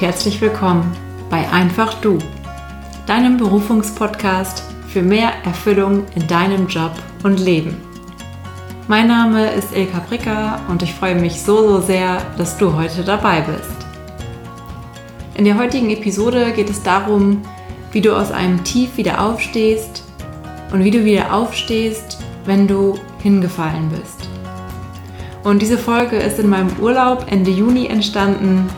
herzlich willkommen bei Einfach Du, deinem Berufungspodcast für mehr Erfüllung in deinem Job und Leben. Mein Name ist Ilka Bricker und ich freue mich so, so sehr, dass du heute dabei bist. In der heutigen Episode geht es darum, wie du aus einem Tief wieder aufstehst und wie du wieder aufstehst, wenn du hingefallen bist. Und diese Folge ist in meinem Urlaub Ende Juni entstanden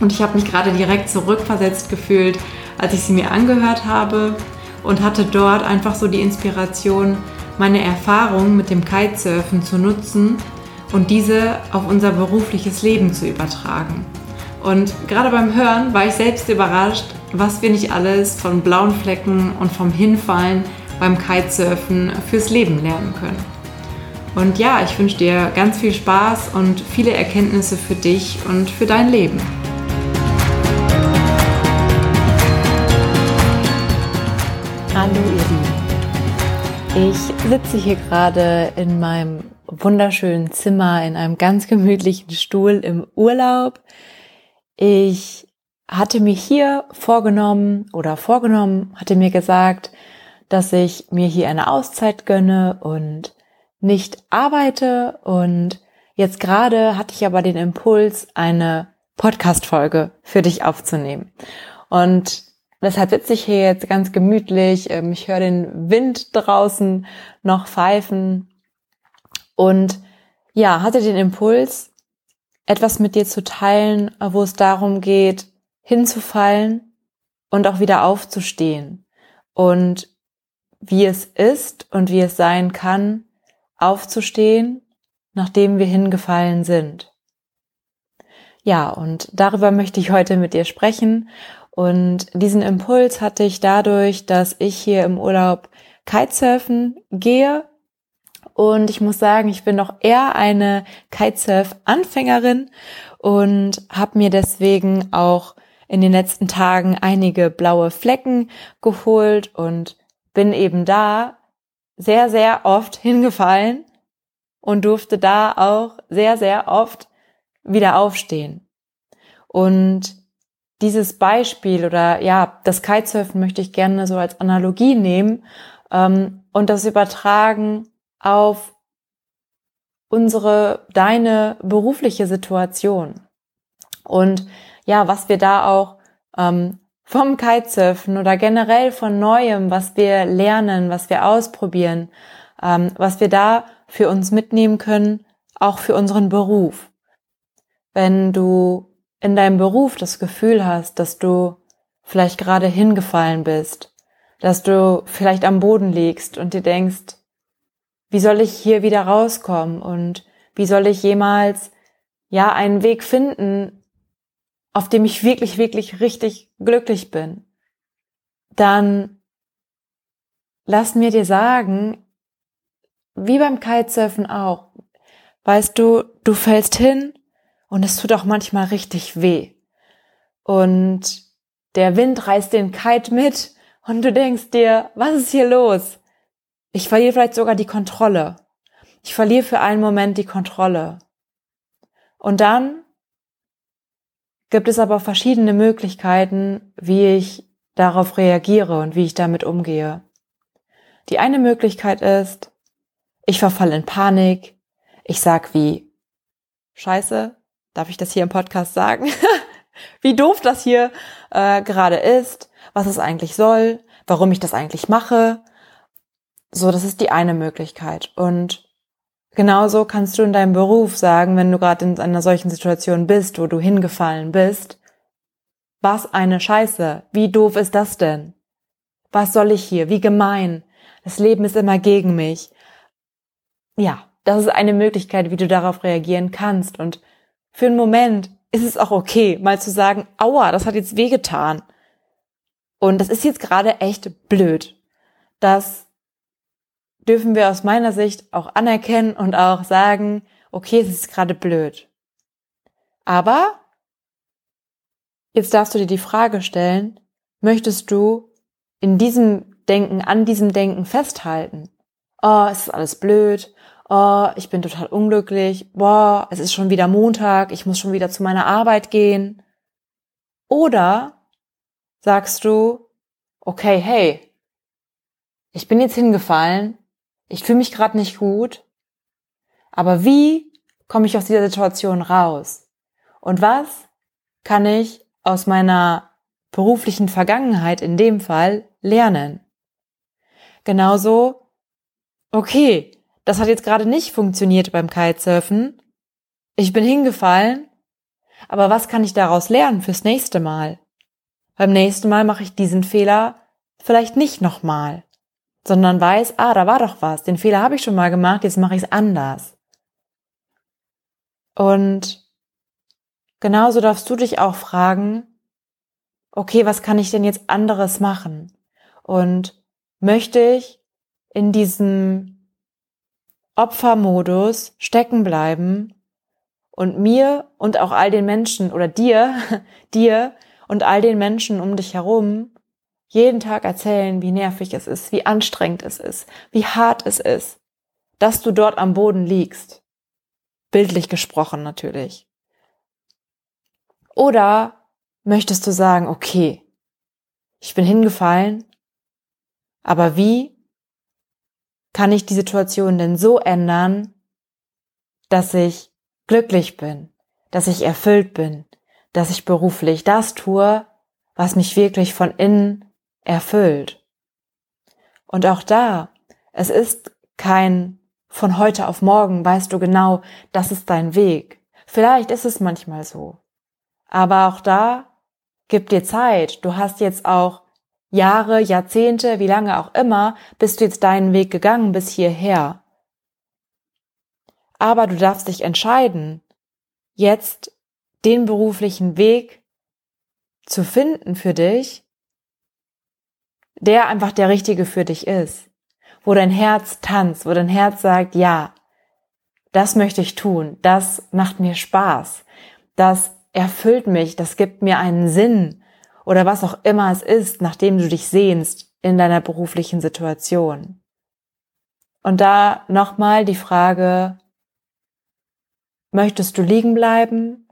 und ich habe mich gerade direkt zurückversetzt gefühlt, als ich sie mir angehört habe und hatte dort einfach so die Inspiration, meine Erfahrung mit dem Kitesurfen zu nutzen und diese auf unser berufliches Leben zu übertragen. Und gerade beim Hören war ich selbst überrascht, was wir nicht alles von blauen Flecken und vom Hinfallen beim Kitesurfen fürs Leben lernen können. Und ja, ich wünsche dir ganz viel Spaß und viele Erkenntnisse für dich und für dein Leben. Ich sitze hier gerade in meinem wunderschönen Zimmer in einem ganz gemütlichen Stuhl im Urlaub. Ich hatte mir hier vorgenommen oder vorgenommen, hatte mir gesagt, dass ich mir hier eine Auszeit gönne und nicht arbeite und jetzt gerade hatte ich aber den Impuls, eine Podcast-Folge für dich aufzunehmen. Und Deshalb sitze ich hier jetzt ganz gemütlich. Ähm, ich höre den Wind draußen noch pfeifen und ja, hatte den Impuls, etwas mit dir zu teilen, wo es darum geht, hinzufallen und auch wieder aufzustehen und wie es ist und wie es sein kann, aufzustehen, nachdem wir hingefallen sind. Ja, und darüber möchte ich heute mit dir sprechen und diesen Impuls hatte ich dadurch, dass ich hier im Urlaub Kitesurfen gehe. Und ich muss sagen, ich bin noch eher eine Kitesurf-Anfängerin und habe mir deswegen auch in den letzten Tagen einige blaue Flecken geholt und bin eben da sehr, sehr oft hingefallen und durfte da auch sehr, sehr oft wieder aufstehen. Und dieses Beispiel oder ja, das Kitesurfen möchte ich gerne so als Analogie nehmen ähm, und das übertragen auf unsere, deine berufliche Situation. Und ja, was wir da auch ähm, vom Kitesurfen oder generell von Neuem, was wir lernen, was wir ausprobieren, ähm, was wir da für uns mitnehmen können, auch für unseren Beruf. Wenn du in deinem Beruf das Gefühl hast, dass du vielleicht gerade hingefallen bist, dass du vielleicht am Boden liegst und dir denkst, wie soll ich hier wieder rauskommen und wie soll ich jemals ja einen Weg finden, auf dem ich wirklich, wirklich richtig glücklich bin, dann lass mir dir sagen, wie beim Kitesurfen auch, weißt du, du fällst hin und es tut auch manchmal richtig weh. Und der Wind reißt den Kite mit und du denkst dir, was ist hier los? Ich verliere vielleicht sogar die Kontrolle. Ich verliere für einen Moment die Kontrolle. Und dann gibt es aber verschiedene Möglichkeiten, wie ich darauf reagiere und wie ich damit umgehe. Die eine Möglichkeit ist, ich verfalle in Panik, ich sag wie, Scheiße, Darf ich das hier im Podcast sagen? Wie doof das hier äh, gerade ist, was es eigentlich soll, warum ich das eigentlich mache. So, das ist die eine Möglichkeit. Und genauso kannst du in deinem Beruf sagen, wenn du gerade in einer solchen Situation bist, wo du hingefallen bist, was eine Scheiße. Wie doof ist das denn? Was soll ich hier? Wie gemein. Das Leben ist immer gegen mich. Ja, das ist eine Möglichkeit, wie du darauf reagieren kannst. Und für einen Moment ist es auch okay, mal zu sagen, aua, das hat jetzt wehgetan. Und das ist jetzt gerade echt blöd. Das dürfen wir aus meiner Sicht auch anerkennen und auch sagen, okay, es ist gerade blöd. Aber jetzt darfst du dir die Frage stellen, möchtest du in diesem Denken, an diesem Denken festhalten? Oh, es ist alles blöd oh, ich bin total unglücklich, boah, es ist schon wieder Montag, ich muss schon wieder zu meiner Arbeit gehen. Oder sagst du, okay, hey, ich bin jetzt hingefallen, ich fühle mich gerade nicht gut, aber wie komme ich aus dieser Situation raus? Und was kann ich aus meiner beruflichen Vergangenheit in dem Fall lernen? Genauso, okay, das hat jetzt gerade nicht funktioniert beim Kitesurfen. Ich bin hingefallen, aber was kann ich daraus lernen fürs nächste Mal? Beim nächsten Mal mache ich diesen Fehler vielleicht nicht nochmal, sondern weiß, ah, da war doch was, den Fehler habe ich schon mal gemacht, jetzt mache ich es anders. Und genauso darfst du dich auch fragen, okay, was kann ich denn jetzt anderes machen? Und möchte ich in diesem Opfermodus stecken bleiben und mir und auch all den Menschen oder dir, dir und all den Menschen um dich herum jeden Tag erzählen, wie nervig es ist, wie anstrengend es ist, wie hart es ist, dass du dort am Boden liegst. Bildlich gesprochen natürlich. Oder möchtest du sagen, okay, ich bin hingefallen, aber wie kann ich die Situation denn so ändern, dass ich glücklich bin, dass ich erfüllt bin, dass ich beruflich das tue, was mich wirklich von innen erfüllt. Und auch da, es ist kein von heute auf morgen weißt du genau, das ist dein Weg. Vielleicht ist es manchmal so. Aber auch da, gib dir Zeit. Du hast jetzt auch Jahre, Jahrzehnte, wie lange auch immer, bist du jetzt deinen Weg gegangen bis hierher. Aber du darfst dich entscheiden, jetzt den beruflichen Weg zu finden für dich, der einfach der richtige für dich ist, wo dein Herz tanzt, wo dein Herz sagt, ja, das möchte ich tun, das macht mir Spaß, das erfüllt mich, das gibt mir einen Sinn oder was auch immer es ist, nachdem du dich sehnst in deiner beruflichen Situation. Und da nochmal die Frage, Möchtest du liegen bleiben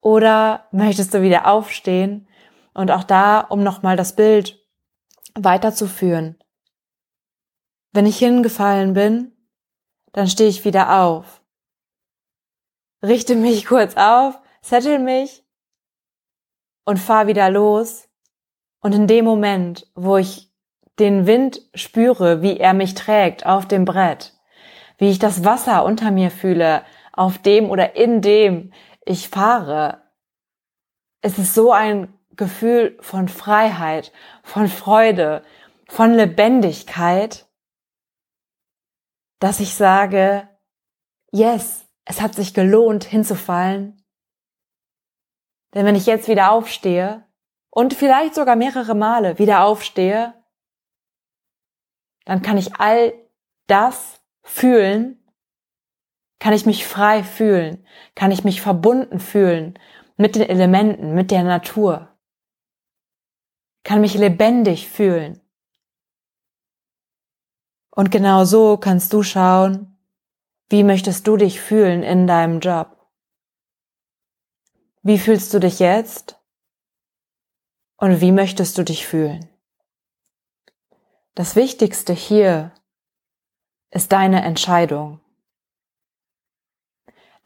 oder möchtest du wieder aufstehen? Und auch da, um nochmal das Bild weiterzuführen. Wenn ich hingefallen bin, dann stehe ich wieder auf. Richte mich kurz auf, settle mich und fahr wieder los. Und in dem Moment, wo ich den Wind spüre, wie er mich trägt auf dem Brett, wie ich das Wasser unter mir fühle, auf dem oder in dem ich fahre. Es ist so ein Gefühl von Freiheit, von Freude, von Lebendigkeit, dass ich sage, yes, es hat sich gelohnt hinzufallen. Denn wenn ich jetzt wieder aufstehe und vielleicht sogar mehrere Male wieder aufstehe, dann kann ich all das fühlen, kann ich mich frei fühlen? Kann ich mich verbunden fühlen mit den Elementen, mit der Natur? Kann mich lebendig fühlen? Und genau so kannst du schauen, wie möchtest du dich fühlen in deinem Job? Wie fühlst du dich jetzt? Und wie möchtest du dich fühlen? Das Wichtigste hier ist deine Entscheidung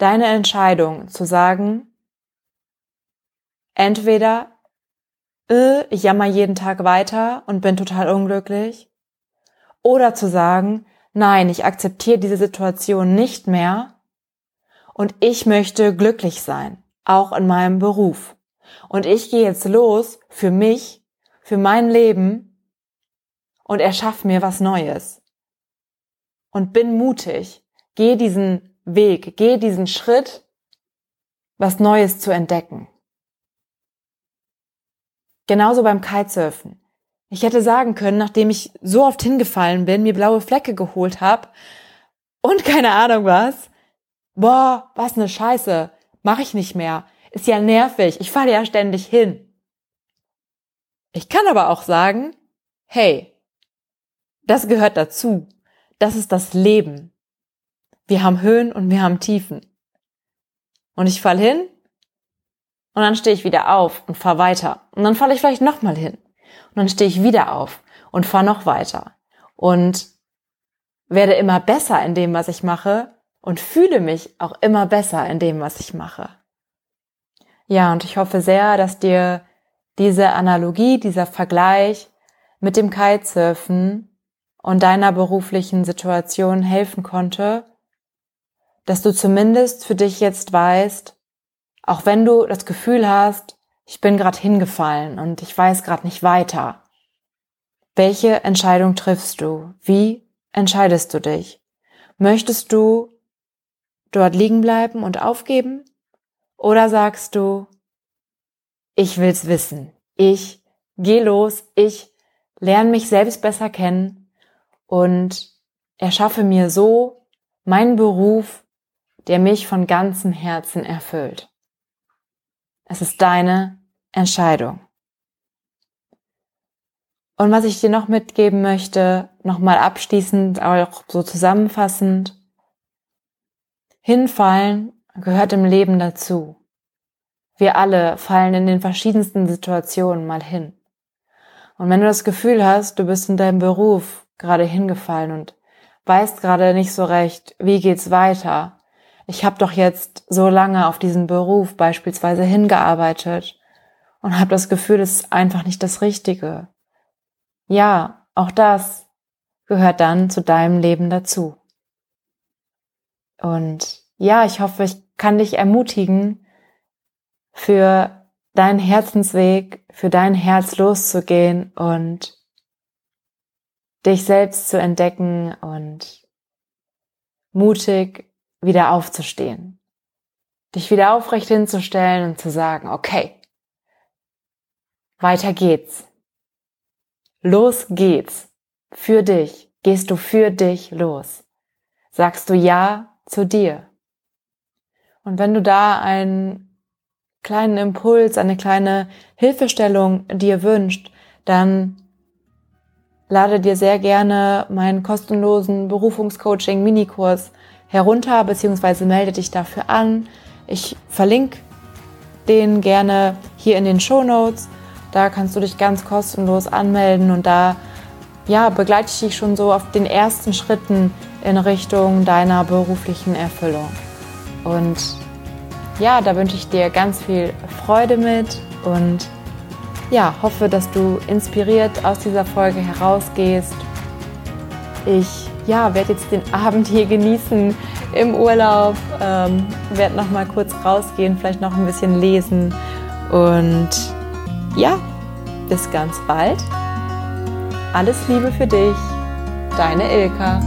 deine Entscheidung zu sagen, entweder äh, ich jammer jeden Tag weiter und bin total unglücklich, oder zu sagen, nein, ich akzeptiere diese Situation nicht mehr und ich möchte glücklich sein, auch in meinem Beruf. Und ich gehe jetzt los für mich, für mein Leben und erschaffe mir was Neues. Und bin mutig, gehe diesen Weg, geh diesen Schritt, was Neues zu entdecken. Genauso beim Kitesurfen. Ich hätte sagen können, nachdem ich so oft hingefallen bin, mir blaue Flecke geholt habe und keine Ahnung was, boah, was ne Scheiße, mach ich nicht mehr, ist ja nervig, ich falle ja ständig hin. Ich kann aber auch sagen, hey, das gehört dazu, das ist das Leben. Wir haben Höhen und wir haben Tiefen. Und ich fall hin Und dann stehe ich wieder auf und fahre weiter. Und dann falle ich vielleicht nochmal hin. Und dann stehe ich wieder auf und fahre noch weiter. Und werde immer besser in dem, was ich mache und fühle mich auch immer besser in dem, was ich mache. Ja, und ich hoffe sehr, dass dir diese Analogie, dieser Vergleich mit dem Kitesurfen und deiner beruflichen Situation helfen konnte, dass du zumindest für dich jetzt weißt, auch wenn du das Gefühl hast, ich bin gerade hingefallen und ich weiß gerade nicht weiter. Welche Entscheidung triffst du? Wie entscheidest du dich? Möchtest du dort liegen bleiben und aufgeben? Oder sagst du, ich will's wissen. Ich geh los, ich lerne mich selbst besser kennen und erschaffe mir so meinen Beruf, der mich von ganzem Herzen erfüllt. Es ist deine Entscheidung. Und was ich dir noch mitgeben möchte, nochmal abschließend, aber auch so zusammenfassend, hinfallen gehört im Leben dazu. Wir alle fallen in den verschiedensten Situationen mal hin. Und wenn du das Gefühl hast, du bist in deinem Beruf gerade hingefallen und weißt gerade nicht so recht, wie geht's weiter. Ich habe doch jetzt so lange auf diesen Beruf beispielsweise hingearbeitet und habe das Gefühl, es ist einfach nicht das Richtige. Ja, auch das gehört dann zu deinem Leben dazu. Und ja, ich hoffe, ich kann dich ermutigen, für deinen Herzensweg, für dein Herz loszugehen und dich selbst zu entdecken und mutig wieder aufzustehen. Dich wieder aufrecht hinzustellen und zu sagen, okay, weiter geht's. Los geht's. Für dich. Gehst du für dich los. Sagst du Ja zu dir. Und wenn du da einen kleinen Impuls, eine kleine Hilfestellung dir wünscht, dann lade dir sehr gerne meinen kostenlosen Berufungscoaching Minikurs herunter, beziehungsweise melde dich dafür an. Ich verlinke den gerne hier in den Show Notes da kannst du dich ganz kostenlos anmelden und da ja, begleite ich dich schon so auf den ersten Schritten in Richtung deiner beruflichen Erfüllung. Und ja, da wünsche ich dir ganz viel Freude mit und ja, hoffe, dass du inspiriert aus dieser Folge herausgehst. Ich ja, werde jetzt den Abend hier genießen im Urlaub, ähm, werde noch mal kurz rausgehen, vielleicht noch ein bisschen lesen und ja, bis ganz bald. Alles Liebe für dich, deine Ilka.